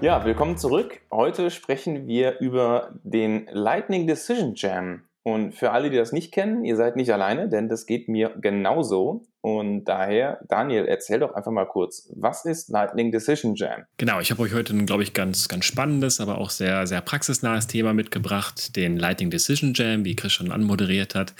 Ja, willkommen zurück. Heute sprechen wir über den Lightning Decision Jam. Und für alle, die das nicht kennen, ihr seid nicht alleine, denn das geht mir genauso. Und daher, Daniel, erzähl doch einfach mal kurz, was ist Lightning Decision Jam? Genau, ich habe euch heute ein, glaube ich, ganz, ganz spannendes, aber auch sehr, sehr praxisnahes Thema mitgebracht, den Lightning Decision Jam, wie Chris schon anmoderiert hat.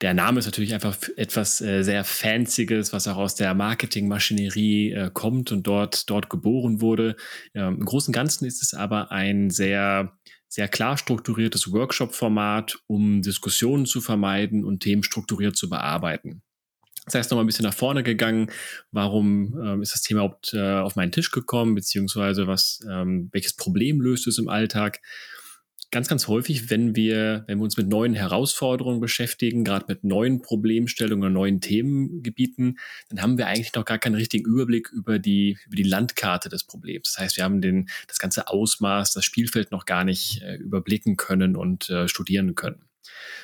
Der Name ist natürlich einfach etwas äh, sehr Fancyes, was auch aus der Marketingmaschinerie äh, kommt und dort, dort geboren wurde. Ähm, Im Großen und Ganzen ist es aber ein sehr, sehr klar strukturiertes Workshop-Format, um Diskussionen zu vermeiden und Themen strukturiert zu bearbeiten. Das heißt, noch mal ein bisschen nach vorne gegangen. Warum ähm, ist das Thema überhaupt äh, auf meinen Tisch gekommen, beziehungsweise was, ähm, welches Problem löst es im Alltag? Ganz, ganz häufig, wenn wir, wenn wir uns mit neuen Herausforderungen beschäftigen, gerade mit neuen Problemstellungen oder neuen Themengebieten, dann haben wir eigentlich noch gar keinen richtigen Überblick über die, über die Landkarte des Problems. Das heißt, wir haben den, das ganze Ausmaß, das Spielfeld noch gar nicht äh, überblicken können und äh, studieren können.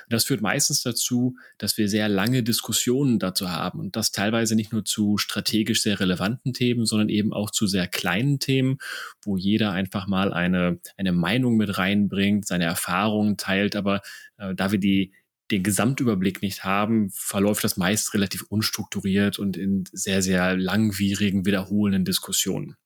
Das führt meistens dazu, dass wir sehr lange Diskussionen dazu haben und das teilweise nicht nur zu strategisch sehr relevanten Themen, sondern eben auch zu sehr kleinen Themen, wo jeder einfach mal eine, eine Meinung mit reinbringt, seine Erfahrungen teilt, aber äh, da wir die den Gesamtüberblick nicht haben, verläuft das meist relativ unstrukturiert und in sehr, sehr langwierigen, wiederholenden Diskussionen.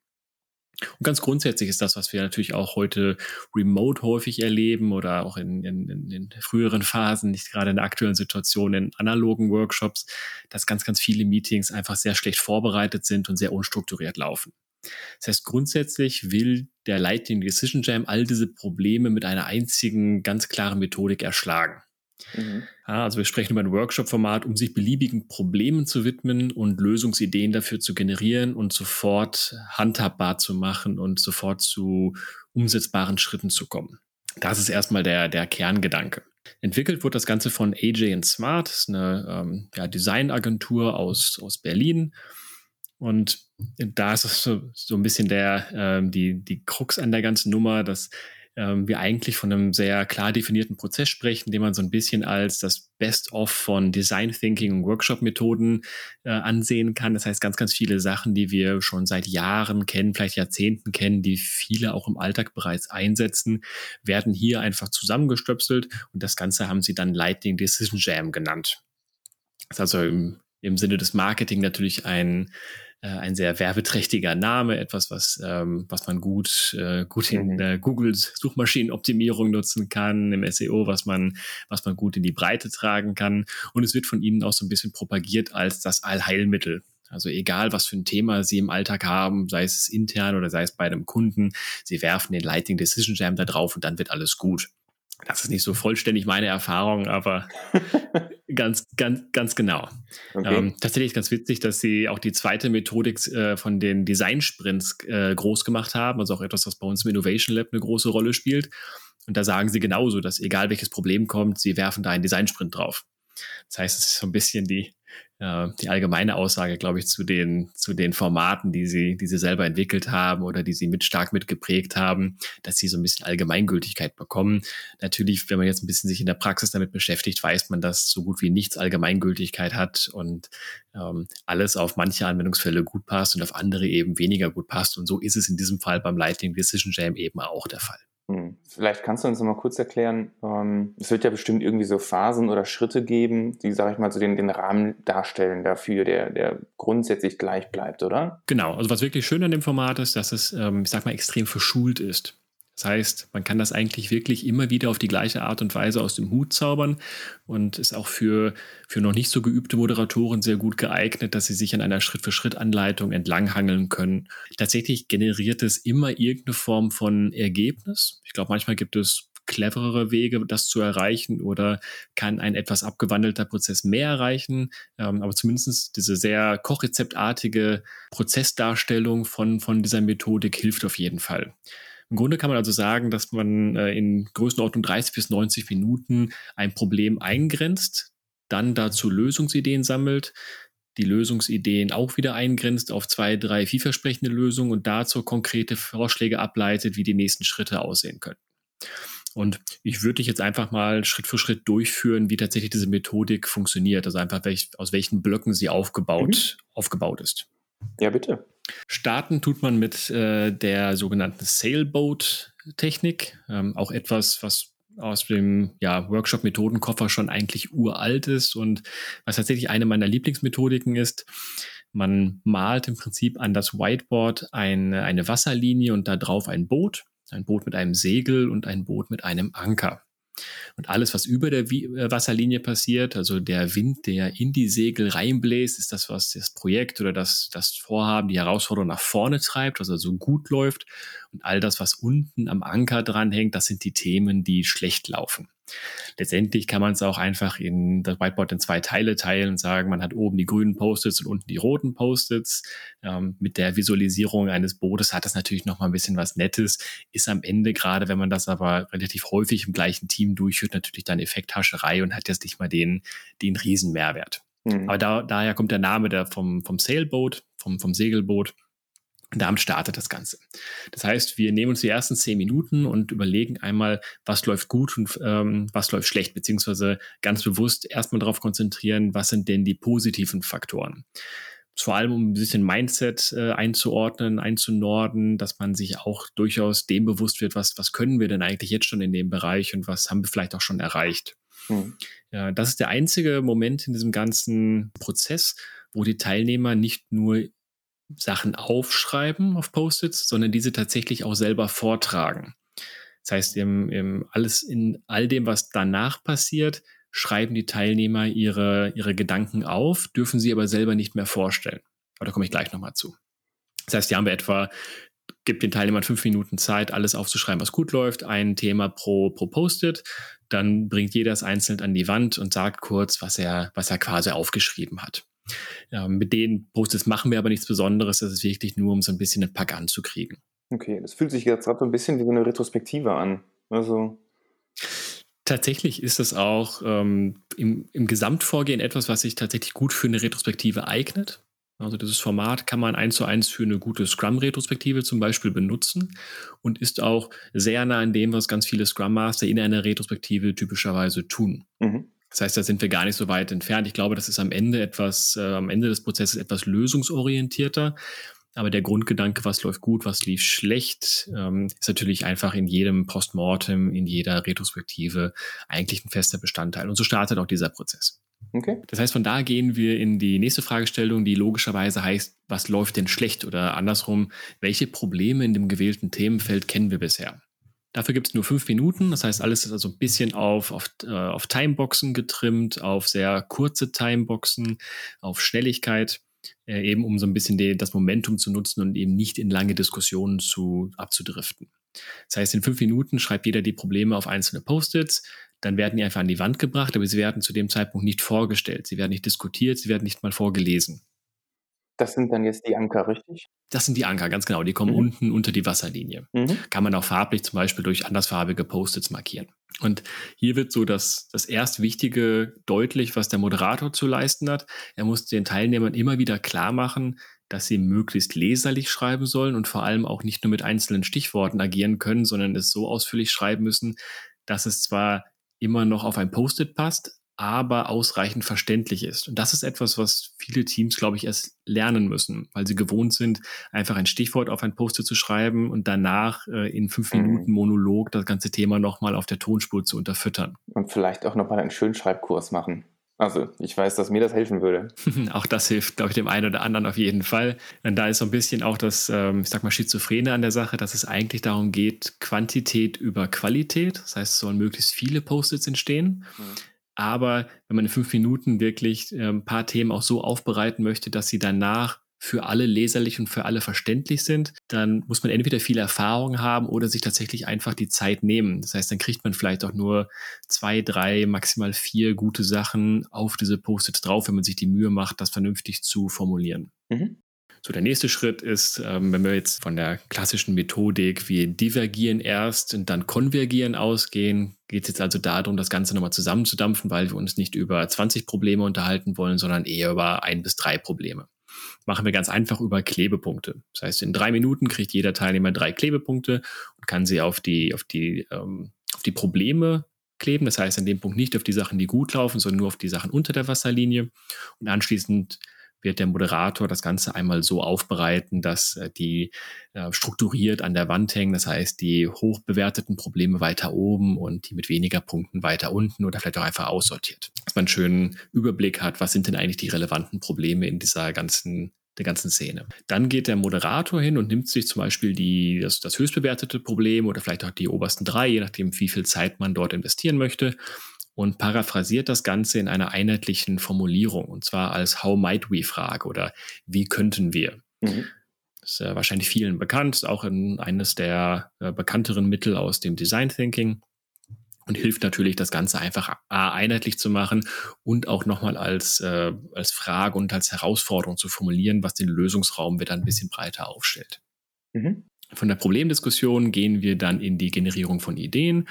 Und ganz grundsätzlich ist das, was wir natürlich auch heute remote häufig erleben oder auch in, in, in früheren Phasen, nicht gerade in der aktuellen Situation in analogen Workshops, dass ganz, ganz viele Meetings einfach sehr schlecht vorbereitet sind und sehr unstrukturiert laufen. Das heißt, grundsätzlich will der Lightning Decision Jam all diese Probleme mit einer einzigen, ganz klaren Methodik erschlagen. Mhm. Ja, also wir sprechen über ein Workshop-Format, um sich beliebigen Problemen zu widmen und Lösungsideen dafür zu generieren und sofort handhabbar zu machen und sofort zu umsetzbaren Schritten zu kommen. Das ist erstmal der, der Kerngedanke. Entwickelt wird das Ganze von AJ Smart, ist eine ähm, ja, Designagentur aus, aus Berlin. Und da ist so, so ein bisschen der, ähm, die, die Krux an der ganzen Nummer, dass ähm, wir eigentlich von einem sehr klar definierten Prozess sprechen, den man so ein bisschen als das Best-of von Design Thinking und Workshop-Methoden äh, ansehen kann. Das heißt, ganz, ganz viele Sachen, die wir schon seit Jahren kennen, vielleicht Jahrzehnten kennen, die viele auch im Alltag bereits einsetzen, werden hier einfach zusammengestöpselt und das Ganze haben sie dann Lightning Decision Jam genannt. Das ist also im, im Sinne des Marketing natürlich ein äh, ein sehr werbeträchtiger Name, etwas, was, ähm, was man gut, äh, gut in mhm. äh, Google Suchmaschinenoptimierung nutzen kann, im SEO, was man, was man gut in die Breite tragen kann. Und es wird von ihnen auch so ein bisschen propagiert als das Allheilmittel. Also egal, was für ein Thema Sie im Alltag haben, sei es intern oder sei es bei einem Kunden, Sie werfen den Lighting Decision Jam da drauf und dann wird alles gut. Das ist nicht so vollständig meine Erfahrung, aber ganz, ganz, ganz genau. Okay. Ähm, tatsächlich ganz witzig, dass sie auch die zweite Methodik äh, von den Design-Sprints äh, groß gemacht haben, also auch etwas, was bei uns im Innovation Lab eine große Rolle spielt. Und da sagen sie genauso, dass egal welches Problem kommt, sie werfen da einen Design-Sprint drauf. Das heißt, es ist so ein bisschen die, äh, die allgemeine Aussage, glaube ich, zu den, zu den Formaten, die sie, die sie selber entwickelt haben oder die sie mit stark mitgeprägt haben, dass sie so ein bisschen Allgemeingültigkeit bekommen. Natürlich, wenn man jetzt ein bisschen sich in der Praxis damit beschäftigt, weiß man, dass so gut wie nichts Allgemeingültigkeit hat und ähm, alles auf manche Anwendungsfälle gut passt und auf andere eben weniger gut passt. Und so ist es in diesem Fall beim Lightning Decision Jam eben auch der Fall. Hm. Vielleicht kannst du uns noch mal kurz erklären, ähm, es wird ja bestimmt irgendwie so Phasen oder Schritte geben, die, sage ich mal, so den, den Rahmen darstellen dafür, der, der grundsätzlich gleich bleibt, oder? Genau, also was wirklich schön an dem Format ist, dass es, ähm, ich sag mal, extrem verschult ist. Das heißt, man kann das eigentlich wirklich immer wieder auf die gleiche Art und Weise aus dem Hut zaubern und ist auch für, für noch nicht so geübte Moderatoren sehr gut geeignet, dass sie sich an einer Schritt-für-Schritt-Anleitung entlanghangeln können. Tatsächlich generiert es immer irgendeine Form von Ergebnis. Ich glaube, manchmal gibt es cleverere Wege, das zu erreichen oder kann ein etwas abgewandelter Prozess mehr erreichen. Ähm, aber zumindest diese sehr kochrezeptartige Prozessdarstellung von, von dieser Methodik hilft auf jeden Fall. Im Grunde kann man also sagen, dass man äh, in Größenordnung 30 bis 90 Minuten ein Problem eingrenzt, dann dazu Lösungsideen sammelt, die Lösungsideen auch wieder eingrenzt auf zwei, drei vielversprechende Lösungen und dazu konkrete Vorschläge ableitet, wie die nächsten Schritte aussehen können. Und ich würde dich jetzt einfach mal Schritt für Schritt durchführen, wie tatsächlich diese Methodik funktioniert, also einfach welch, aus welchen Blöcken sie aufgebaut, mhm. aufgebaut ist. Ja, bitte. Starten tut man mit äh, der sogenannten Sailboat-Technik, ähm, auch etwas, was aus dem ja, Workshop-Methodenkoffer schon eigentlich uralt ist und was tatsächlich eine meiner Lieblingsmethodiken ist. Man malt im Prinzip an das Whiteboard eine, eine Wasserlinie und da drauf ein Boot, ein Boot mit einem Segel und ein Boot mit einem Anker. Und alles, was über der äh, Wasserlinie passiert, also der Wind, der in die Segel reinbläst, ist das, was das Projekt oder das, das Vorhaben, die Herausforderung nach vorne treibt, was also gut läuft. Und all das, was unten am Anker dranhängt, das sind die Themen, die schlecht laufen. Letztendlich kann man es auch einfach in das Whiteboard in zwei Teile teilen und sagen, man hat oben die grünen Post-its und unten die roten Post-its. Ähm, mit der Visualisierung eines Bootes hat das natürlich noch mal ein bisschen was Nettes. Ist am Ende, gerade wenn man das aber relativ häufig im gleichen Team durchführt, natürlich dann Effekthascherei und hat jetzt nicht mal den, den Riesenmehrwert. Mhm. Aber da, daher kommt der Name der vom, vom Sailboat, vom, vom Segelboot. Und damit startet das Ganze. Das heißt, wir nehmen uns die ersten zehn Minuten und überlegen einmal, was läuft gut und ähm, was läuft schlecht, beziehungsweise ganz bewusst erstmal darauf konzentrieren, was sind denn die positiven Faktoren. Vor allem, um ein bisschen Mindset äh, einzuordnen, einzunorden, dass man sich auch durchaus dem bewusst wird, was, was können wir denn eigentlich jetzt schon in dem Bereich und was haben wir vielleicht auch schon erreicht. Hm. Ja, das ist der einzige Moment in diesem ganzen Prozess, wo die Teilnehmer nicht nur Sachen aufschreiben auf Post-its, sondern diese tatsächlich auch selber vortragen. Das heißt, im, im alles in all dem, was danach passiert, schreiben die Teilnehmer ihre, ihre Gedanken auf, dürfen sie aber selber nicht mehr vorstellen. Aber da komme ich gleich nochmal zu. Das heißt, hier haben wir etwa, gibt den Teilnehmern fünf Minuten Zeit, alles aufzuschreiben, was gut läuft, ein Thema pro, pro Post-it. Dann bringt jeder es einzeln an die Wand und sagt kurz, was er, was er quasi aufgeschrieben hat. Ja, mit den Post-its machen wir aber nichts Besonderes. Das ist wirklich nur, um so ein bisschen einen Pack anzukriegen. Okay, das fühlt sich jetzt gerade so ein bisschen wie so eine Retrospektive an. Also. Tatsächlich ist es auch ähm, im, im Gesamtvorgehen etwas, was sich tatsächlich gut für eine Retrospektive eignet. Also dieses Format kann man eins zu eins für eine gute Scrum-Retrospektive zum Beispiel benutzen und ist auch sehr nah an dem, was ganz viele Scrum Master in einer Retrospektive typischerweise tun. Mhm. Das heißt, da sind wir gar nicht so weit entfernt. Ich glaube, das ist am Ende etwas, äh, am Ende des Prozesses etwas lösungsorientierter. Aber der Grundgedanke, was läuft gut, was lief schlecht, ähm, ist natürlich einfach in jedem Postmortem, in jeder Retrospektive eigentlich ein fester Bestandteil. Und so startet auch dieser Prozess. Okay. Das heißt, von da gehen wir in die nächste Fragestellung, die logischerweise heißt, was läuft denn schlecht oder andersrum, welche Probleme in dem gewählten Themenfeld kennen wir bisher? Dafür gibt es nur fünf Minuten. Das heißt, alles ist also ein bisschen auf, auf, äh, auf Timeboxen getrimmt, auf sehr kurze Timeboxen, auf Schnelligkeit, äh, eben um so ein bisschen die, das Momentum zu nutzen und eben nicht in lange Diskussionen zu, abzudriften. Das heißt, in fünf Minuten schreibt jeder die Probleme auf einzelne Post-its, dann werden die einfach an die Wand gebracht, aber sie werden zu dem Zeitpunkt nicht vorgestellt, sie werden nicht diskutiert, sie werden nicht mal vorgelesen. Das sind dann jetzt die Anker, richtig? Das sind die Anker, ganz genau. Die kommen mhm. unten unter die Wasserlinie. Mhm. Kann man auch farblich zum Beispiel durch andersfarbige Post-its markieren. Und hier wird so das, das erst Wichtige deutlich, was der Moderator zu leisten hat. Er muss den Teilnehmern immer wieder klar machen, dass sie möglichst leserlich schreiben sollen und vor allem auch nicht nur mit einzelnen Stichworten agieren können, sondern es so ausführlich schreiben müssen, dass es zwar immer noch auf ein Post-it passt, aber ausreichend verständlich ist. Und das ist etwas, was viele Teams, glaube ich, erst lernen müssen, weil sie gewohnt sind, einfach ein Stichwort auf ein Poster zu schreiben und danach äh, in fünf mhm. Minuten Monolog das ganze Thema nochmal auf der Tonspur zu unterfüttern. Und vielleicht auch nochmal einen schönen Schreibkurs machen. Also, ich weiß, dass mir das helfen würde. auch das hilft, glaube ich, dem einen oder anderen auf jeden Fall. Und da ist so ein bisschen auch das, ähm, ich sag mal, Schizophrene an der Sache, dass es eigentlich darum geht, Quantität über Qualität. Das heißt, es sollen möglichst viele Post-its entstehen. Mhm aber wenn man in fünf Minuten wirklich ein paar Themen auch so aufbereiten möchte, dass sie danach für alle leserlich und für alle verständlich sind, dann muss man entweder viel Erfahrung haben oder sich tatsächlich einfach die Zeit nehmen. Das heißt, dann kriegt man vielleicht auch nur zwei, drei, maximal vier gute Sachen auf diese Post-its drauf, wenn man sich die Mühe macht, das vernünftig zu formulieren. Mhm. So, der nächste Schritt ist, ähm, wenn wir jetzt von der klassischen Methodik wie divergieren erst und dann konvergieren ausgehen, geht es jetzt also darum, das Ganze nochmal zusammenzudampfen, weil wir uns nicht über 20 Probleme unterhalten wollen, sondern eher über ein bis drei Probleme. Machen wir ganz einfach über Klebepunkte. Das heißt, in drei Minuten kriegt jeder Teilnehmer drei Klebepunkte und kann sie auf die, auf die, ähm, auf die Probleme kleben. Das heißt, an dem Punkt nicht auf die Sachen, die gut laufen, sondern nur auf die Sachen unter der Wasserlinie. Und anschließend wird der Moderator das Ganze einmal so aufbereiten, dass äh, die äh, strukturiert an der Wand hängen. Das heißt, die hoch bewerteten Probleme weiter oben und die mit weniger Punkten weiter unten oder vielleicht auch einfach aussortiert. Dass man einen schönen Überblick hat, was sind denn eigentlich die relevanten Probleme in dieser ganzen der ganzen Szene. Dann geht der Moderator hin und nimmt sich zum Beispiel die, das, das höchst bewertete Problem oder vielleicht auch die obersten drei, je nachdem, wie viel Zeit man dort investieren möchte und paraphrasiert das Ganze in einer einheitlichen Formulierung, und zwar als How might we Frage oder wie könnten wir. Mhm. Das ist äh, wahrscheinlich vielen bekannt, auch in eines der äh, bekannteren Mittel aus dem Design Thinking und hilft natürlich, das Ganze einfach einheitlich zu machen und auch nochmal als, äh, als Frage und als Herausforderung zu formulieren, was den Lösungsraum wieder ein bisschen breiter aufstellt. Mhm. Von der Problemdiskussion gehen wir dann in die Generierung von Ideen.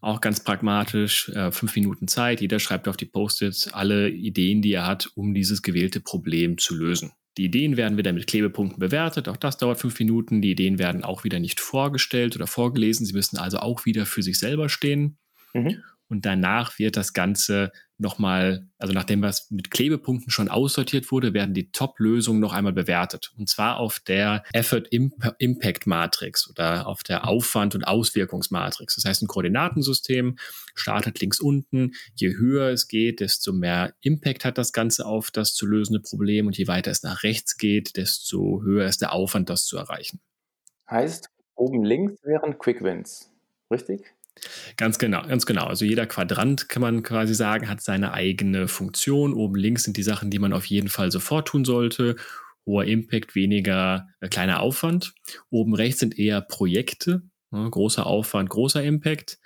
Auch ganz pragmatisch, äh, fünf Minuten Zeit. Jeder schreibt auf die Post-its alle Ideen, die er hat, um dieses gewählte Problem zu lösen. Die Ideen werden wieder mit Klebepunkten bewertet. Auch das dauert fünf Minuten. Die Ideen werden auch wieder nicht vorgestellt oder vorgelesen. Sie müssen also auch wieder für sich selber stehen. Mhm. Und danach wird das Ganze nochmal, also nachdem was mit Klebepunkten schon aussortiert wurde, werden die Top-Lösungen noch einmal bewertet. Und zwar auf der Effort Impact Matrix oder auf der Aufwand- und Auswirkungsmatrix. Das heißt, ein Koordinatensystem startet links unten. Je höher es geht, desto mehr Impact hat das Ganze auf das zu lösende Problem. Und je weiter es nach rechts geht, desto höher ist der Aufwand, das zu erreichen. Heißt, oben links wären Quick Wins. Richtig? Ganz genau, ganz genau. Also jeder Quadrant kann man quasi sagen, hat seine eigene Funktion. Oben links sind die Sachen, die man auf jeden Fall sofort tun sollte. Hoher Impact, weniger äh, kleiner Aufwand. Oben rechts sind eher Projekte. Ne, großer Aufwand, großer Impact.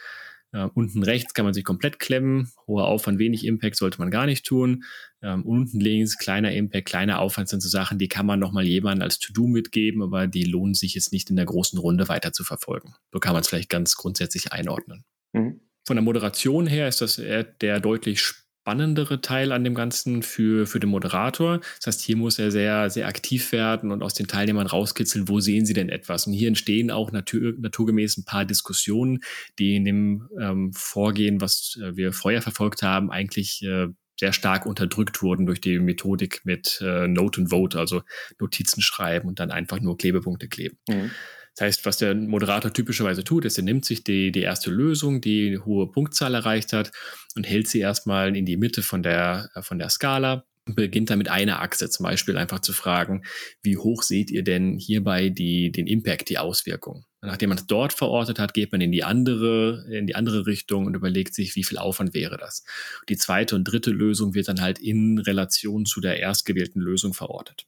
Uh, unten rechts kann man sich komplett klemmen. Hoher Aufwand, wenig Impact sollte man gar nicht tun. Ähm, unten links kleiner Impact, kleiner Aufwand sind so Sachen, die kann man nochmal jemandem als To-Do mitgeben, aber die lohnen sich jetzt nicht in der großen Runde weiter zu verfolgen. So kann man es vielleicht ganz grundsätzlich einordnen. Mhm. Von der Moderation her ist das der deutlich spannendere Teil an dem Ganzen für, für den Moderator. Das heißt, hier muss er sehr, sehr aktiv werden und aus den Teilnehmern rauskitzeln, wo sehen sie denn etwas. Und hier entstehen auch natur, naturgemäß ein paar Diskussionen, die in dem ähm, Vorgehen, was äh, wir vorher verfolgt haben, eigentlich äh, sehr stark unterdrückt wurden durch die Methodik mit äh, Note and Vote, also Notizen schreiben und dann einfach nur Klebepunkte kleben. Mhm. Das heißt, was der Moderator typischerweise tut, ist, er nimmt sich die, die erste Lösung, die eine hohe Punktzahl erreicht hat, und hält sie erstmal in die Mitte von der, äh, von der Skala und beginnt dann mit einer Achse zum Beispiel einfach zu fragen, wie hoch seht ihr denn hierbei die, den Impact, die Auswirkung? Nachdem man es dort verortet hat, geht man in die andere, in die andere Richtung und überlegt sich, wie viel Aufwand wäre das. Die zweite und dritte Lösung wird dann halt in Relation zu der erstgewählten Lösung verortet.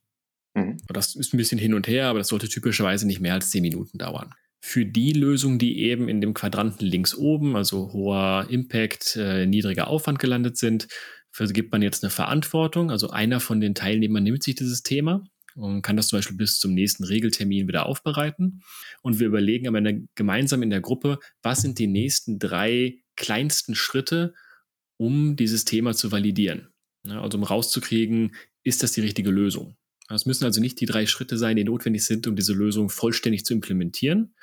Mhm. Das ist ein bisschen hin und her, aber das sollte typischerweise nicht mehr als zehn Minuten dauern. Für die Lösungen, die eben in dem Quadranten links oben, also hoher Impact, äh, niedriger Aufwand gelandet sind, vergibt man jetzt eine Verantwortung. Also einer von den Teilnehmern nimmt sich dieses Thema und kann das zum Beispiel bis zum nächsten Regeltermin wieder aufbereiten. Und wir überlegen aber gemeinsam in der Gruppe, was sind die nächsten drei kleinsten Schritte, um dieses Thema zu validieren. Also um rauszukriegen, ist das die richtige Lösung? Es müssen also nicht die drei Schritte sein, die notwendig sind, um diese Lösung vollständig zu implementieren,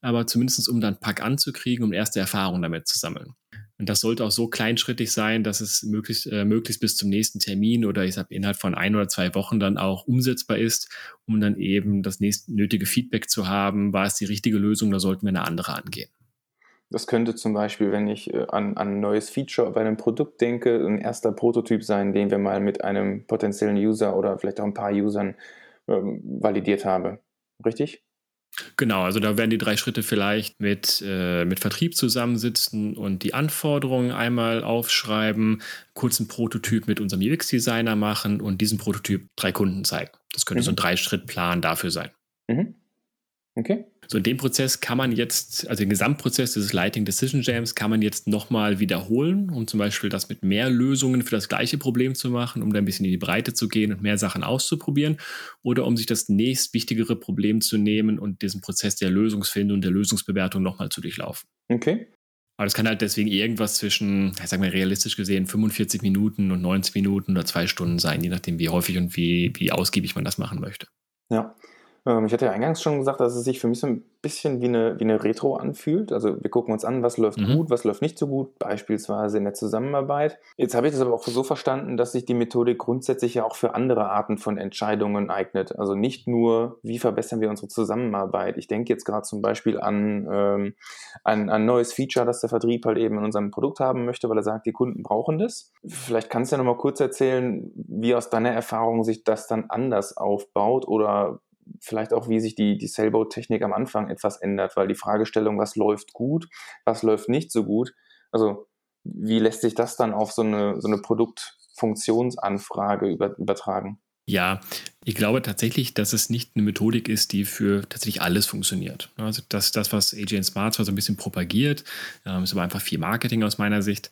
aber zumindest um dann Pack anzukriegen, um erste Erfahrungen damit zu sammeln. Und das sollte auch so kleinschrittig sein, dass es möglichst, äh, möglichst bis zum nächsten Termin oder ich sage innerhalb von ein oder zwei Wochen dann auch umsetzbar ist, um dann eben das nächste nötige Feedback zu haben, war es die richtige Lösung oder sollten wir eine andere angehen. Das könnte zum Beispiel, wenn ich äh, an, an ein neues Feature bei einem Produkt denke, ein erster Prototyp sein, den wir mal mit einem potenziellen User oder vielleicht auch ein paar Usern ähm, validiert haben. Richtig? Genau, also da werden die drei Schritte vielleicht mit, äh, mit Vertrieb zusammensitzen und die Anforderungen einmal aufschreiben, kurzen Prototyp mit unserem UX-Designer machen und diesen Prototyp drei Kunden zeigen. Das könnte mhm. so ein Drei-Schritt-Plan dafür sein. Mhm. Okay. So in dem Prozess kann man jetzt, also den Gesamtprozess des Lighting Decision Jams kann man jetzt nochmal wiederholen, um zum Beispiel das mit mehr Lösungen für das gleiche Problem zu machen, um da ein bisschen in die Breite zu gehen und mehr Sachen auszuprobieren oder um sich das nächstwichtigere Problem zu nehmen und diesen Prozess der Lösungsfindung und der Lösungsbewertung nochmal zu durchlaufen. Okay. Aber das kann halt deswegen irgendwas zwischen, ich sag mal realistisch gesehen, 45 Minuten und 90 Minuten oder zwei Stunden sein, je nachdem, wie häufig und wie, wie ausgiebig man das machen möchte. Ja, ich hatte ja eingangs schon gesagt, dass es sich für mich so ein bisschen wie eine, wie eine Retro anfühlt. Also wir gucken uns an, was läuft mhm. gut, was läuft nicht so gut, beispielsweise in der Zusammenarbeit. Jetzt habe ich das aber auch so verstanden, dass sich die Methodik grundsätzlich ja auch für andere Arten von Entscheidungen eignet. Also nicht nur, wie verbessern wir unsere Zusammenarbeit. Ich denke jetzt gerade zum Beispiel an ähm, ein, ein neues Feature, das der Vertrieb halt eben in unserem Produkt haben möchte, weil er sagt, die Kunden brauchen das. Vielleicht kannst du ja nochmal kurz erzählen, wie aus deiner Erfahrung sich das dann anders aufbaut oder vielleicht auch, wie sich die, die Sailboat-Technik am Anfang etwas ändert, weil die Fragestellung, was läuft gut, was läuft nicht so gut, also wie lässt sich das dann auf so eine, so eine Produktfunktionsanfrage über, übertragen? Ja, ich glaube tatsächlich, dass es nicht eine Methodik ist, die für tatsächlich alles funktioniert. Also das, das was AJ Smart zwar so ein bisschen propagiert, ähm, ist aber einfach viel Marketing aus meiner Sicht.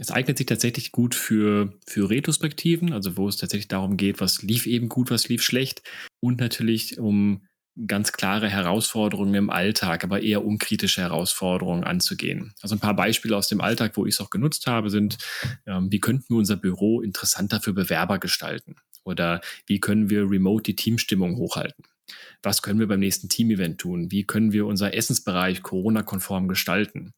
Es eignet sich tatsächlich gut für, für Retrospektiven, also wo es tatsächlich darum geht, was lief eben gut, was lief schlecht und natürlich um ganz klare Herausforderungen im Alltag, aber eher unkritische Herausforderungen anzugehen. Also ein paar Beispiele aus dem Alltag, wo ich es auch genutzt habe, sind, ähm, wie könnten wir unser Büro interessanter für Bewerber gestalten? Oder wie können wir remote die Teamstimmung hochhalten? Was können wir beim nächsten Teamevent tun? Wie können wir unser Essensbereich Corona-konform gestalten?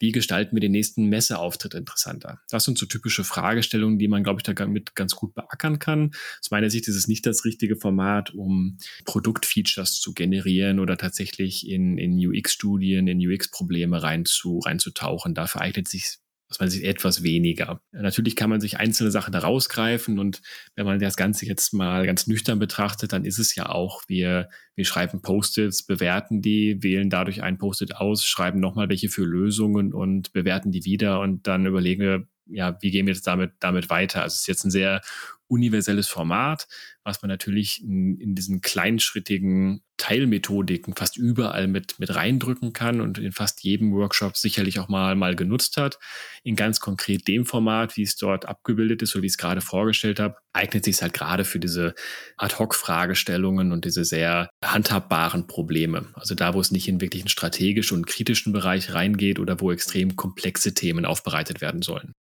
Wie gestalten wir den nächsten Messeauftritt interessanter? Das sind so typische Fragestellungen, die man, glaube ich, damit ganz gut beackern kann. Aus meiner Sicht ist es nicht das richtige Format, um Produktfeatures zu generieren oder tatsächlich in, in UX-Studien, in UX-Probleme rein zu, reinzutauchen. Dafür eignet sich aus meiner Sicht etwas weniger. Natürlich kann man sich einzelne Sachen da rausgreifen und wenn man das Ganze jetzt mal ganz nüchtern betrachtet, dann ist es ja auch, wir, wir schreiben Post-its, bewerten die, wählen dadurch ein Post-it aus, schreiben nochmal welche für Lösungen und bewerten die wieder und dann überlegen wir, ja, wie gehen wir jetzt damit, damit weiter? Also es ist jetzt ein sehr universelles Format, was man natürlich in, in diesen kleinschrittigen Teilmethodiken fast überall mit, mit reindrücken kann und in fast jedem Workshop sicherlich auch mal, mal genutzt hat. In ganz konkret dem Format, wie es dort abgebildet ist oder wie ich es gerade vorgestellt habe, eignet sich es halt gerade für diese Ad-Hoc-Fragestellungen und diese sehr handhabbaren Probleme. Also da, wo es nicht in wirklich einen strategischen und kritischen Bereich reingeht oder wo extrem komplexe Themen aufbereitet werden sollen.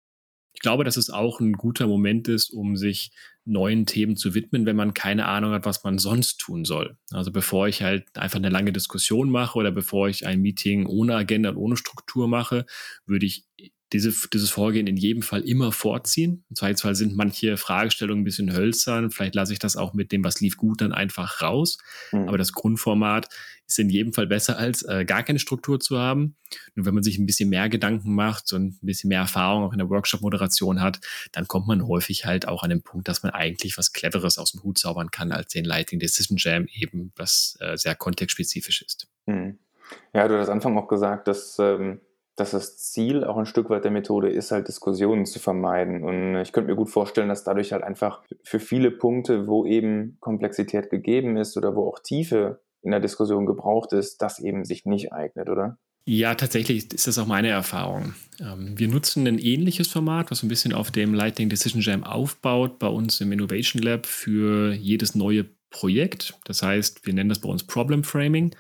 Ich glaube, dass es auch ein guter Moment ist, um sich neuen Themen zu widmen, wenn man keine Ahnung hat, was man sonst tun soll. Also bevor ich halt einfach eine lange Diskussion mache oder bevor ich ein Meeting ohne Agenda und ohne Struktur mache, würde ich diese, dieses Vorgehen in jedem Fall immer vorziehen. Im Zweifelsfall sind manche Fragestellungen ein bisschen hölzern. Vielleicht lasse ich das auch mit dem, was lief gut, dann einfach raus. Mhm. Aber das Grundformat ist in jedem Fall besser, als äh, gar keine Struktur zu haben. Nur wenn man sich ein bisschen mehr Gedanken macht und ein bisschen mehr Erfahrung auch in der Workshop-Moderation hat, dann kommt man häufig halt auch an den Punkt, dass man eigentlich was Cleveres aus dem Hut zaubern kann, als den Lighting Decision Jam eben, was äh, sehr kontextspezifisch ist. Mhm. Ja, du hast Anfang auch gesagt, dass ähm dass das Ziel auch ein Stück weit der Methode ist, halt Diskussionen zu vermeiden. Und ich könnte mir gut vorstellen, dass dadurch halt einfach für viele Punkte, wo eben Komplexität gegeben ist oder wo auch Tiefe in der Diskussion gebraucht ist, das eben sich nicht eignet, oder? Ja, tatsächlich ist das auch meine Erfahrung. Ähm, wir nutzen ein ähnliches Format, was ein bisschen auf dem Lightning Decision Jam aufbaut, bei uns im Innovation Lab für jedes neue Projekt. Das heißt, wir nennen das bei uns Problem Framing.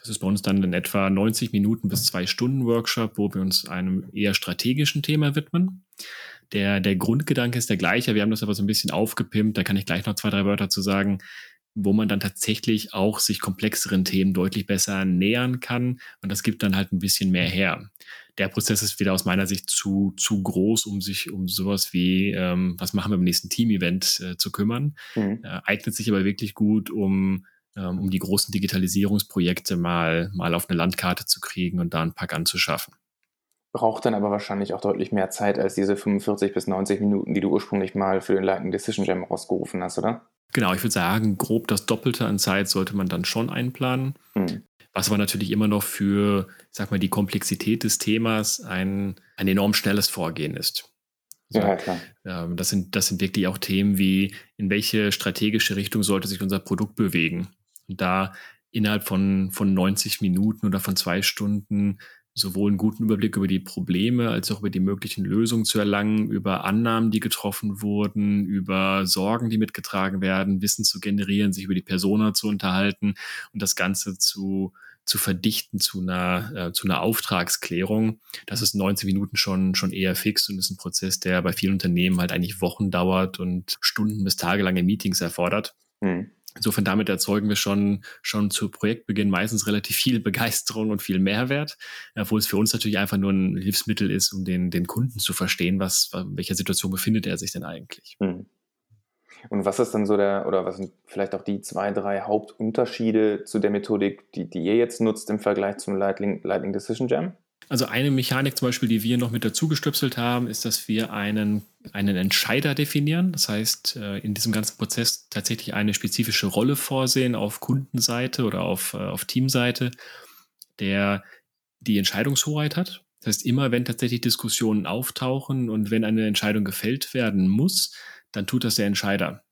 Das ist bei uns dann in etwa 90 Minuten bis zwei Stunden Workshop, wo wir uns einem eher strategischen Thema widmen. Der, der Grundgedanke ist der gleiche. Wir haben das aber so ein bisschen aufgepimpt. Da kann ich gleich noch zwei, drei Wörter zu sagen wo man dann tatsächlich auch sich komplexeren Themen deutlich besser nähern kann. Und das gibt dann halt ein bisschen mehr her. Der Prozess ist wieder aus meiner Sicht zu, zu groß, um sich um sowas wie, ähm, was machen wir beim nächsten Team-Event äh, zu kümmern. Mhm. Äh, eignet sich aber wirklich gut, um, ähm, um die großen Digitalisierungsprojekte mal, mal auf eine Landkarte zu kriegen und da einen Pack anzuschaffen. Braucht dann aber wahrscheinlich auch deutlich mehr Zeit als diese 45 bis 90 Minuten, die du ursprünglich mal für den Lightning Decision Jam rausgerufen hast, oder? Genau, ich würde sagen, grob das Doppelte an Zeit sollte man dann schon einplanen. Mhm. was aber natürlich immer noch für, sag mal, die Komplexität des Themas ein, ein enorm schnelles Vorgehen ist. Also, ja, klar. Ähm, das, sind, das sind wirklich auch Themen wie, in welche strategische Richtung sollte sich unser Produkt bewegen? Und da innerhalb von, von 90 Minuten oder von zwei Stunden sowohl einen guten Überblick über die Probleme als auch über die möglichen Lösungen zu erlangen, über Annahmen, die getroffen wurden, über Sorgen, die mitgetragen werden, Wissen zu generieren, sich über die Persona zu unterhalten und das Ganze zu, zu verdichten zu einer, äh, zu einer Auftragsklärung. Das ist 90 Minuten schon, schon eher fix und ist ein Prozess, der bei vielen Unternehmen halt eigentlich Wochen dauert und Stunden bis tagelange Meetings erfordert. Mhm. Insofern damit erzeugen wir schon, schon zu Projektbeginn meistens relativ viel Begeisterung und viel Mehrwert, obwohl es für uns natürlich einfach nur ein Hilfsmittel ist, um den, den Kunden zu verstehen, was, in welcher Situation befindet er sich denn eigentlich. Hm. Und was ist dann so der, oder was sind vielleicht auch die zwei, drei Hauptunterschiede zu der Methodik, die, die ihr jetzt nutzt im Vergleich zum Lightning, Lightning Decision Jam? Also eine Mechanik zum Beispiel, die wir noch mit dazu gestöpselt haben, ist, dass wir einen, einen Entscheider definieren. Das heißt, äh, in diesem ganzen Prozess tatsächlich eine spezifische Rolle vorsehen auf Kundenseite oder auf, äh, auf Teamseite, der die Entscheidungshoheit hat. Das heißt, immer wenn tatsächlich Diskussionen auftauchen und wenn eine Entscheidung gefällt werden muss, dann tut das der Entscheider.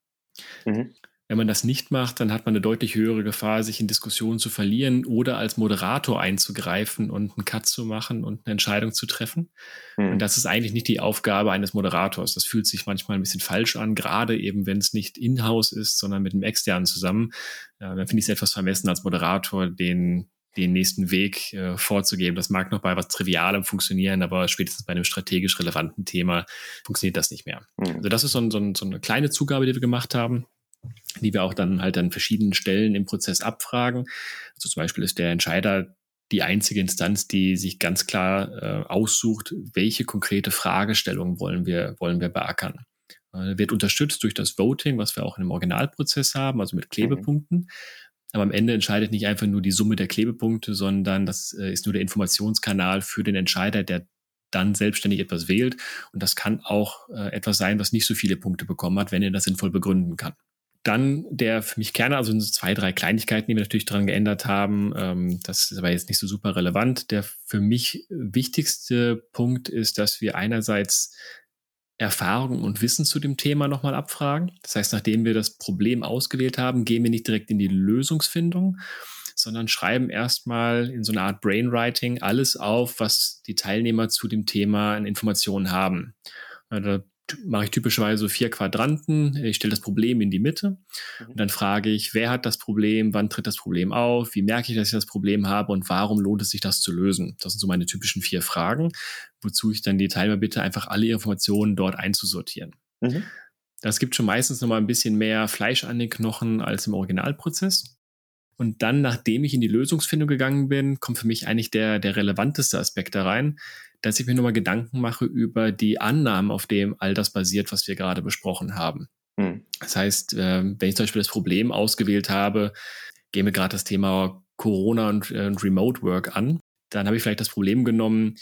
Mhm. Wenn man das nicht macht, dann hat man eine deutlich höhere Gefahr, sich in Diskussionen zu verlieren oder als Moderator einzugreifen und einen Cut zu machen und eine Entscheidung zu treffen. Mhm. Und das ist eigentlich nicht die Aufgabe eines Moderators. Das fühlt sich manchmal ein bisschen falsch an, gerade eben, wenn es nicht in-house ist, sondern mit einem externen zusammen. Ja, dann finde ich es etwas vermessen als Moderator, den den nächsten Weg äh, vorzugeben. Das mag noch bei was Trivialem funktionieren, aber spätestens bei einem strategisch relevanten Thema funktioniert das nicht mehr. Mhm. Also das ist so, ein, so, ein, so, eine kleine Zugabe, die wir gemacht haben die wir auch dann halt an verschiedenen Stellen im Prozess abfragen. Also zum Beispiel ist der Entscheider die einzige Instanz, die sich ganz klar äh, aussucht, welche konkrete Fragestellung wollen wir, wollen wir beackern. Äh, wird unterstützt durch das Voting, was wir auch im Originalprozess haben, also mit Klebepunkten. Mhm. Aber am Ende entscheidet nicht einfach nur die Summe der Klebepunkte, sondern das äh, ist nur der Informationskanal für den Entscheider, der dann selbstständig etwas wählt. Und das kann auch äh, etwas sein, was nicht so viele Punkte bekommen hat, wenn er das sinnvoll begründen kann. Dann der für mich Kerne, also zwei, drei Kleinigkeiten, die wir natürlich daran geändert haben. Ähm, das ist aber jetzt nicht so super relevant. Der für mich wichtigste Punkt ist, dass wir einerseits Erfahrung und Wissen zu dem Thema nochmal abfragen. Das heißt, nachdem wir das Problem ausgewählt haben, gehen wir nicht direkt in die Lösungsfindung, sondern schreiben erstmal in so einer Art Brainwriting alles auf, was die Teilnehmer zu dem Thema an Informationen haben. Da mache ich typischerweise vier Quadranten. Ich stelle das Problem in die Mitte und dann frage ich, wer hat das Problem, wann tritt das Problem auf, wie merke ich, dass ich das Problem habe und warum lohnt es sich, das zu lösen? Das sind so meine typischen vier Fragen, wozu ich dann die Teilnehmer bitte, einfach alle Informationen dort einzusortieren. Mhm. Das gibt schon meistens nochmal ein bisschen mehr Fleisch an den Knochen als im Originalprozess. Und dann, nachdem ich in die Lösungsfindung gegangen bin, kommt für mich eigentlich der, der relevanteste Aspekt da rein, dass ich mir nochmal Gedanken mache über die Annahmen, auf dem all das basiert, was wir gerade besprochen haben. Hm. Das heißt, ähm, wenn ich zum Beispiel das Problem ausgewählt habe, gehen wir gerade das Thema Corona und, äh, und Remote Work an, dann habe ich vielleicht das Problem genommen,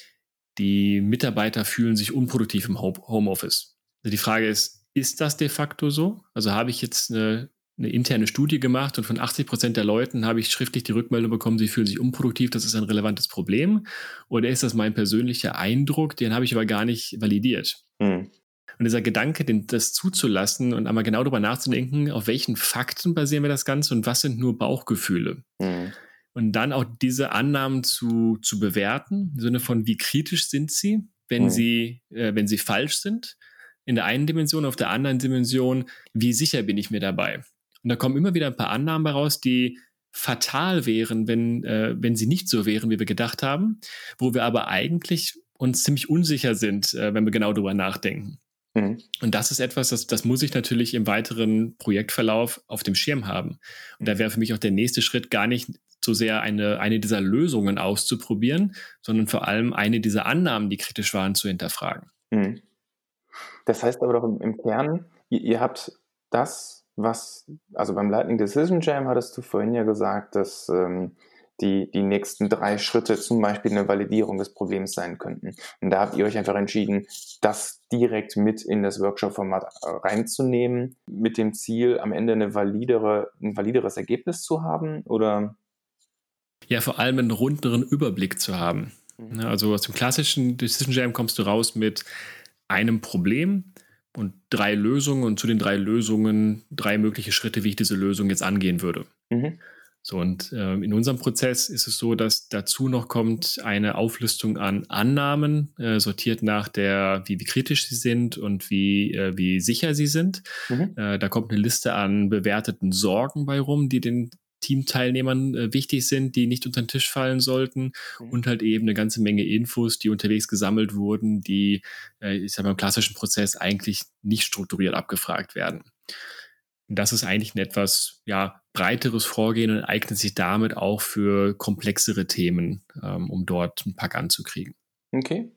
die Mitarbeiter fühlen sich unproduktiv im Homeoffice. Also die Frage ist, ist das de facto so? Also habe ich jetzt eine eine interne Studie gemacht und von 80 Prozent der Leuten habe ich schriftlich die Rückmeldung bekommen, sie fühlen sich unproduktiv, das ist ein relevantes Problem. Oder ist das mein persönlicher Eindruck, den habe ich aber gar nicht validiert? Mhm. Und dieser Gedanke, den, das zuzulassen und einmal genau darüber nachzudenken, auf welchen Fakten basieren wir das Ganze und was sind nur Bauchgefühle? Mhm. Und dann auch diese Annahmen zu, zu bewerten, im Sinne von, wie kritisch sind sie, wenn, mhm. sie, äh, wenn sie falsch sind? In der einen Dimension, auf der anderen Dimension, wie sicher bin ich mir dabei? Und da kommen immer wieder ein paar Annahmen heraus, die fatal wären, wenn, äh, wenn sie nicht so wären, wie wir gedacht haben, wo wir aber eigentlich uns ziemlich unsicher sind, äh, wenn wir genau darüber nachdenken. Mhm. Und das ist etwas, das, das muss ich natürlich im weiteren Projektverlauf auf dem Schirm haben. Und da wäre für mich auch der nächste Schritt gar nicht so sehr eine, eine dieser Lösungen auszuprobieren, sondern vor allem eine dieser Annahmen, die kritisch waren, zu hinterfragen. Mhm. Das heißt aber doch im, im Kern, ihr, ihr habt das was, also beim Lightning Decision Jam hattest du vorhin ja gesagt, dass ähm, die, die nächsten drei Schritte zum Beispiel eine Validierung des Problems sein könnten. Und da habt ihr euch einfach entschieden, das direkt mit in das Workshop-Format äh, reinzunehmen, mit dem Ziel, am Ende eine validere, ein valideres Ergebnis zu haben? Oder Ja, vor allem einen runderen Überblick zu haben. Mhm. Also aus dem klassischen Decision Jam kommst du raus mit einem Problem und drei Lösungen und zu den drei Lösungen drei mögliche Schritte, wie ich diese Lösung jetzt angehen würde. Mhm. So, und äh, in unserem Prozess ist es so, dass dazu noch kommt eine Auflistung an Annahmen, äh, sortiert nach der, wie, wie kritisch sie sind und wie, äh, wie sicher sie sind. Mhm. Äh, da kommt eine Liste an bewerteten Sorgen bei rum, die den Teamteilnehmern äh, wichtig sind, die nicht unter den Tisch fallen sollten mhm. und halt eben eine ganze Menge Infos, die unterwegs gesammelt wurden, die, äh, ich sag mal, im klassischen Prozess eigentlich nicht strukturiert abgefragt werden. Und das ist eigentlich ein etwas ja, breiteres Vorgehen und eignet sich damit auch für komplexere Themen, ähm, um dort einen Pack anzukriegen. Okay.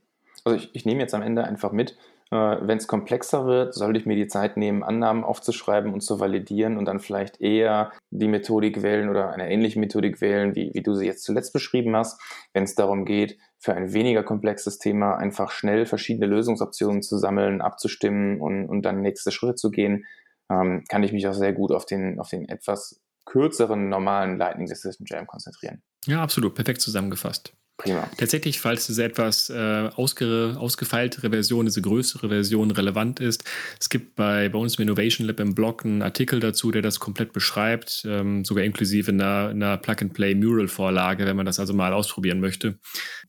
Also ich, ich nehme jetzt am Ende einfach mit, wenn es komplexer wird, sollte ich mir die Zeit nehmen, Annahmen aufzuschreiben und zu validieren und dann vielleicht eher die Methodik wählen oder eine ähnliche Methodik wählen, wie, wie du sie jetzt zuletzt beschrieben hast, wenn es darum geht, für ein weniger komplexes Thema einfach schnell verschiedene Lösungsoptionen zu sammeln, abzustimmen und, und dann nächste Schritte zu gehen ähm, kann ich mich auch sehr gut auf den, auf den etwas kürzeren, normalen Lightning Decision Jam konzentrieren. Ja, absolut. Perfekt zusammengefasst. Prima. Tatsächlich, falls diese etwas äh, ausge, ausgefeiltere Version, diese größere Version relevant ist, es gibt bei, bei uns im Innovation Lab im Blog einen Artikel dazu, der das komplett beschreibt, ähm, sogar inklusive einer, einer Plug-and-Play-Mural-Vorlage, wenn man das also mal ausprobieren möchte,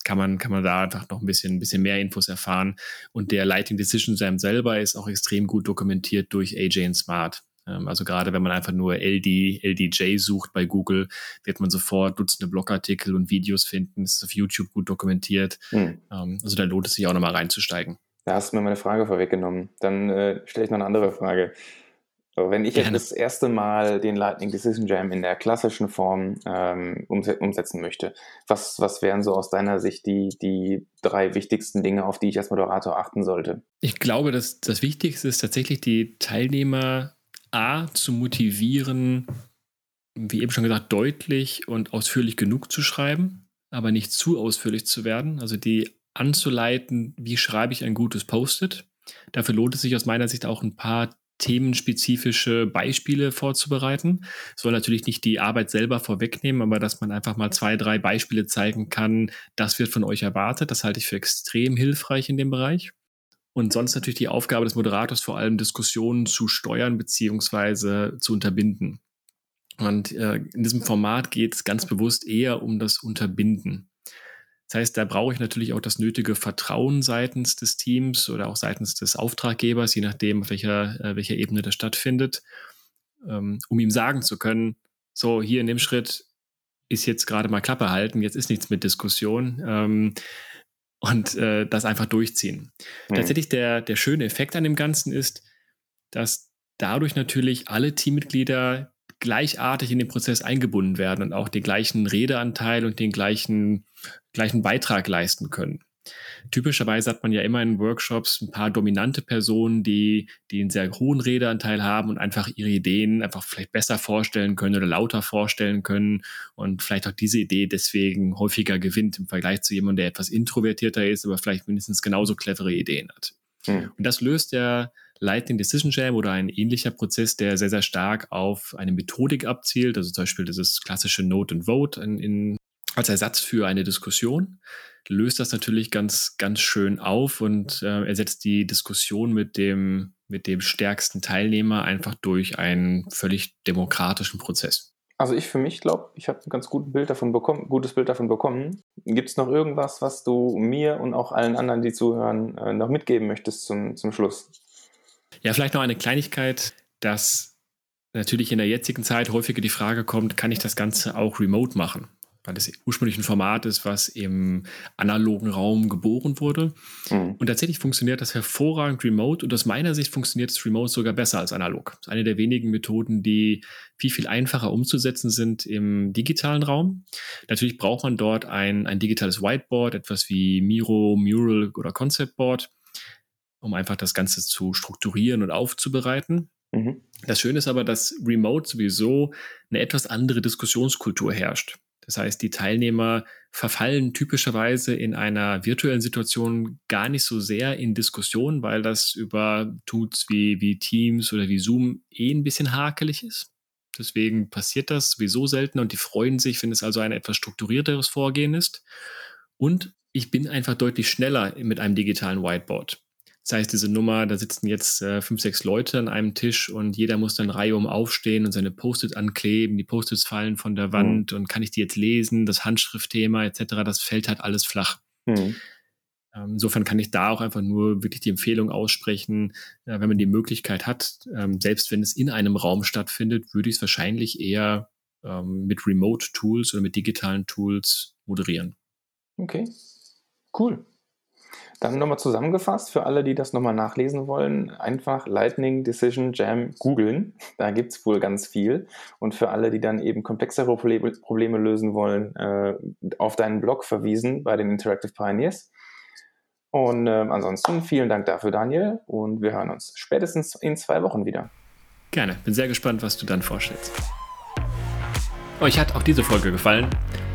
kann man, kann man da einfach noch ein bisschen, ein bisschen mehr Infos erfahren. Und der Lighting Decision Jam selber ist auch extrem gut dokumentiert durch AJ Smart. Ähm, also gerade wenn man einfach nur LD, LDJ sucht bei Google, wird man sofort Dutzende Blogartikel und Videos finden. Das ist auf YouTube gut dokumentiert. Hm. Ähm, also da lohnt es sich auch nochmal reinzusteigen. Da hast du mir meine Frage vorweggenommen. Dann äh, stelle ich noch eine andere Frage. So, wenn ich Gerne. jetzt das erste Mal den Lightning Decision Jam in der klassischen Form ähm, umsetzen möchte, was, was wären so aus deiner Sicht die, die drei wichtigsten Dinge, auf die ich als Moderator achten sollte? Ich glaube, dass das Wichtigste ist tatsächlich die Teilnehmer A, zu motivieren, wie eben schon gesagt, deutlich und ausführlich genug zu schreiben, aber nicht zu ausführlich zu werden. Also die anzuleiten, wie schreibe ich ein gutes Post-it. Dafür lohnt es sich aus meiner Sicht auch ein paar themenspezifische Beispiele vorzubereiten. Soll natürlich nicht die Arbeit selber vorwegnehmen, aber dass man einfach mal zwei, drei Beispiele zeigen kann, das wird von euch erwartet. Das halte ich für extrem hilfreich in dem Bereich. Und sonst natürlich die Aufgabe des Moderators, vor allem Diskussionen zu steuern beziehungsweise zu unterbinden. Und äh, in diesem Format geht es ganz bewusst eher um das Unterbinden. Das heißt, da brauche ich natürlich auch das nötige Vertrauen seitens des Teams oder auch seitens des Auftraggebers, je nachdem, auf welcher, äh, welcher Ebene das stattfindet, ähm, um ihm sagen zu können, so hier in dem Schritt ist jetzt gerade mal Klappe halten, jetzt ist nichts mit Diskussion. Ähm, und äh, das einfach durchziehen. Mhm. Tatsächlich der, der schöne Effekt an dem Ganzen ist, dass dadurch natürlich alle Teammitglieder gleichartig in den Prozess eingebunden werden und auch den gleichen Redeanteil und den gleichen, gleichen Beitrag leisten können. Typischerweise hat man ja immer in Workshops ein paar dominante Personen, die, die einen sehr hohen Redeanteil haben und einfach ihre Ideen einfach vielleicht besser vorstellen können oder lauter vorstellen können und vielleicht auch diese Idee deswegen häufiger gewinnt im Vergleich zu jemandem, der etwas introvertierter ist, aber vielleicht mindestens genauso clevere Ideen hat. Hm. Und das löst der Lightning Decision Jam oder ein ähnlicher Prozess, der sehr, sehr stark auf eine Methodik abzielt, also zum Beispiel dieses klassische Note and Vote in, in als Ersatz für eine Diskussion, löst das natürlich ganz, ganz schön auf und äh, ersetzt die Diskussion mit dem, mit dem stärksten Teilnehmer einfach durch einen völlig demokratischen Prozess. Also ich für mich glaube, ich habe ein ganz gutes Bild davon bekommen, gutes Bild davon bekommen. Gibt es noch irgendwas, was du mir und auch allen anderen, die zuhören, äh, noch mitgeben möchtest zum, zum Schluss? Ja, vielleicht noch eine Kleinigkeit, dass natürlich in der jetzigen Zeit häufiger die Frage kommt, kann ich das Ganze auch remote machen? Weil das ursprünglich ein Format ist, was im analogen Raum geboren wurde. Mhm. Und tatsächlich funktioniert das hervorragend remote und aus meiner Sicht funktioniert das remote sogar besser als analog. Das ist eine der wenigen Methoden, die viel, viel einfacher umzusetzen sind im digitalen Raum. Natürlich braucht man dort ein, ein digitales Whiteboard, etwas wie Miro, Mural oder Concept Board, um einfach das Ganze zu strukturieren und aufzubereiten. Mhm. Das Schöne ist aber, dass remote sowieso eine etwas andere Diskussionskultur herrscht. Das heißt, die Teilnehmer verfallen typischerweise in einer virtuellen Situation gar nicht so sehr in Diskussionen, weil das über Tools wie, wie Teams oder wie Zoom eh ein bisschen hakelig ist. Deswegen passiert das sowieso selten und die freuen sich, wenn es also ein etwas strukturierteres Vorgehen ist. Und ich bin einfach deutlich schneller mit einem digitalen Whiteboard. Das heißt, diese Nummer, da sitzen jetzt äh, fünf, sechs Leute an einem Tisch und jeder muss dann Reihe um aufstehen und seine Post-it ankleben. Die Post-its fallen von der Wand mhm. und kann ich die jetzt lesen? Das Handschriftthema etc., das fällt halt alles flach. Mhm. Ähm, insofern kann ich da auch einfach nur wirklich die Empfehlung aussprechen, äh, wenn man die Möglichkeit hat, ähm, selbst wenn es in einem Raum stattfindet, würde ich es wahrscheinlich eher ähm, mit Remote-Tools oder mit digitalen Tools moderieren. Okay, cool. Dann nochmal zusammengefasst, für alle, die das nochmal nachlesen wollen, einfach Lightning Decision Jam googeln. Da gibt es wohl ganz viel. Und für alle, die dann eben komplexere Probleme lösen wollen, äh, auf deinen Blog verwiesen bei den Interactive Pioneers. Und äh, ansonsten vielen Dank dafür, Daniel. Und wir hören uns spätestens in zwei Wochen wieder. Gerne. Bin sehr gespannt, was du dann vorstellst. Euch hat auch diese Folge gefallen?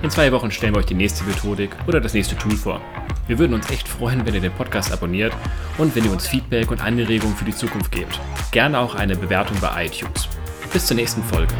In zwei Wochen stellen wir euch die nächste Methodik oder das nächste Tool vor. Wir würden uns echt freuen, wenn ihr den Podcast abonniert und wenn ihr uns Feedback und Anregungen für die Zukunft gebt. Gerne auch eine Bewertung bei iTunes. Bis zur nächsten Folge.